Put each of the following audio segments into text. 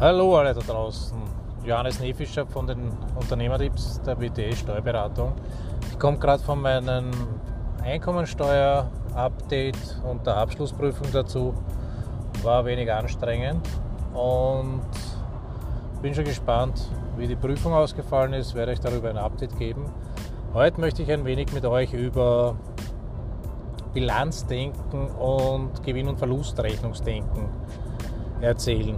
Hallo alle da draußen. Johannes Nefischer von den Unternehmertipps der WTE Steuerberatung. Ich komme gerade von meinem Einkommensteuer-Update und der Abschlussprüfung dazu. War wenig anstrengend und bin schon gespannt, wie die Prüfung ausgefallen ist. Werde ich darüber ein Update geben. Heute möchte ich ein wenig mit euch über Bilanzdenken und Gewinn- und Verlustrechnungsdenken erzählen.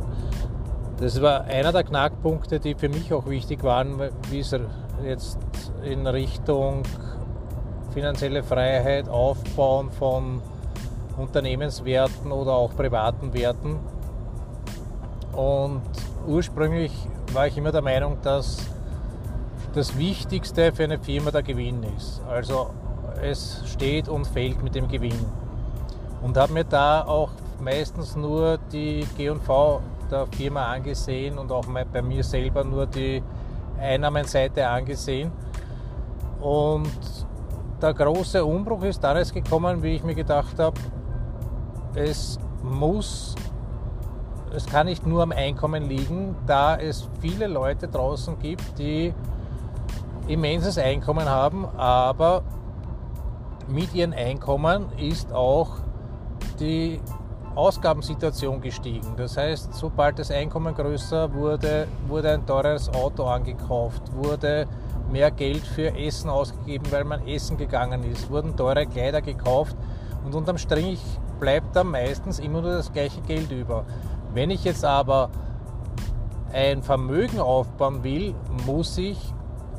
Das war einer der Knackpunkte, die für mich auch wichtig waren, wie es jetzt in Richtung finanzielle Freiheit, Aufbauen von Unternehmenswerten oder auch privaten Werten. Und ursprünglich war ich immer der Meinung, dass das Wichtigste für eine Firma der Gewinn ist. Also es steht und fällt mit dem Gewinn. Und habe mir da auch meistens nur die G&V der Firma angesehen und auch bei mir selber nur die Einnahmenseite angesehen. Und der große Umbruch ist erst gekommen, wie ich mir gedacht habe, es muss, es kann nicht nur am Einkommen liegen, da es viele Leute draußen gibt, die immenses Einkommen haben, aber mit ihrem Einkommen ist auch die Ausgabensituation gestiegen. Das heißt, sobald das Einkommen größer wurde, wurde ein teures Auto angekauft, wurde mehr Geld für Essen ausgegeben, weil man essen gegangen ist, wurden teure Kleider gekauft und unterm Strich bleibt da meistens immer nur das gleiche Geld über. Wenn ich jetzt aber ein Vermögen aufbauen will, muss ich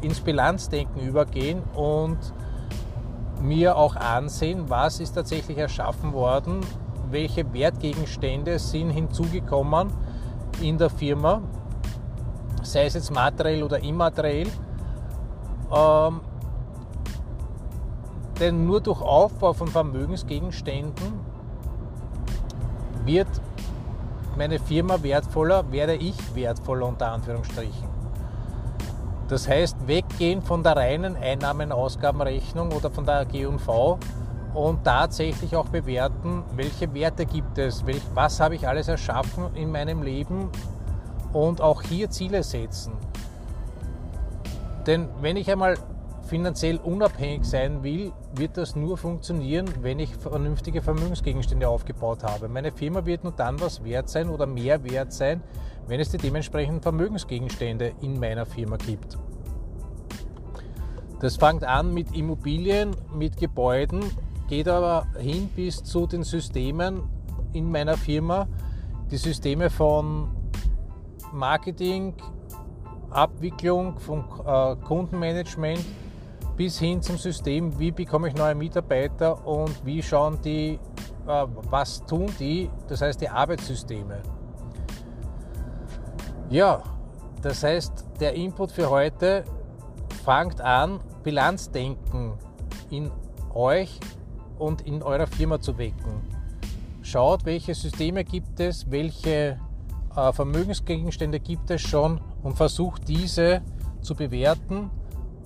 ins Bilanzdenken übergehen und mir auch ansehen, was ist tatsächlich erschaffen worden, welche Wertgegenstände sind hinzugekommen in der Firma, sei es jetzt materiell oder immateriell. Ähm, denn nur durch Aufbau von Vermögensgegenständen wird meine Firma wertvoller, werde ich wertvoller unter Anführungsstrichen. Das heißt, weggehen von der reinen Einnahmen-Ausgabenrechnung oder von der G&V und tatsächlich auch bewerten, welche Werte gibt es, was habe ich alles erschaffen in meinem Leben und auch hier Ziele setzen. Denn wenn ich einmal finanziell unabhängig sein will, wird das nur funktionieren, wenn ich vernünftige Vermögensgegenstände aufgebaut habe. Meine Firma wird nur dann was wert sein oder mehr wert sein, wenn es die dementsprechenden Vermögensgegenstände in meiner Firma gibt. Das fängt an mit Immobilien, mit Gebäuden, geht aber hin bis zu den Systemen in meiner Firma. Die Systeme von Marketing, Abwicklung, von äh, Kundenmanagement bis hin zum System, wie bekomme ich neue Mitarbeiter und wie schauen die, äh, was tun die, das heißt die Arbeitssysteme. Ja, das heißt, der Input für heute fangt an, Bilanzdenken in euch und in eurer Firma zu wecken. Schaut, welche Systeme gibt es, welche äh, Vermögensgegenstände gibt es schon und versucht diese zu bewerten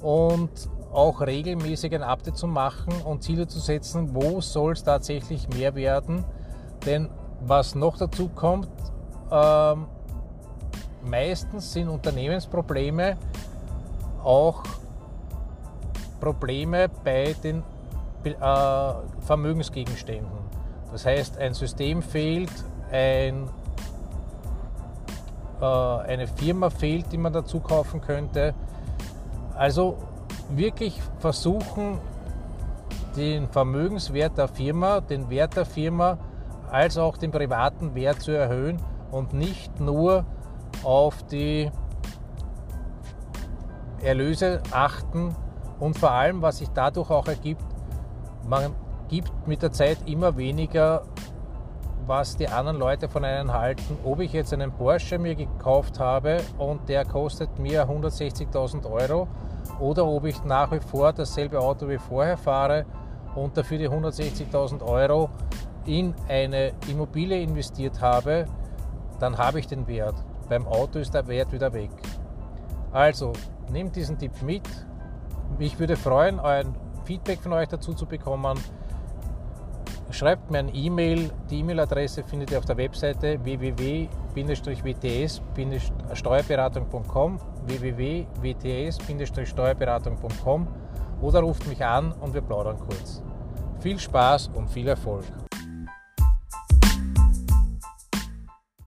und auch regelmäßig ein Update zu machen und Ziele zu setzen, wo soll es tatsächlich mehr werden. Denn was noch dazu kommt, ähm, meistens sind Unternehmensprobleme auch Probleme bei den Vermögensgegenständen. Das heißt, ein System fehlt, ein, äh, eine Firma fehlt, die man dazu kaufen könnte. Also wirklich versuchen, den Vermögenswert der Firma, den Wert der Firma, als auch den privaten Wert zu erhöhen und nicht nur auf die Erlöse achten und vor allem, was sich dadurch auch ergibt, man gibt mit der Zeit immer weniger, was die anderen Leute von einem halten. Ob ich jetzt einen Porsche mir gekauft habe und der kostet mir 160.000 Euro oder ob ich nach wie vor dasselbe Auto wie vorher fahre und dafür die 160.000 Euro in eine Immobilie investiert habe, dann habe ich den Wert. Beim Auto ist der Wert wieder weg. Also, nehmt diesen Tipp mit. Ich würde freuen, ein Feedback von euch dazu zu bekommen. schreibt mir ein E-Mail. Die E-Mail-Adresse findet ihr auf der Webseite www.wts-steuerberatung.com www.wts-steuerberatung.com oder ruft mich an und wir plaudern kurz. Viel Spaß und viel Erfolg!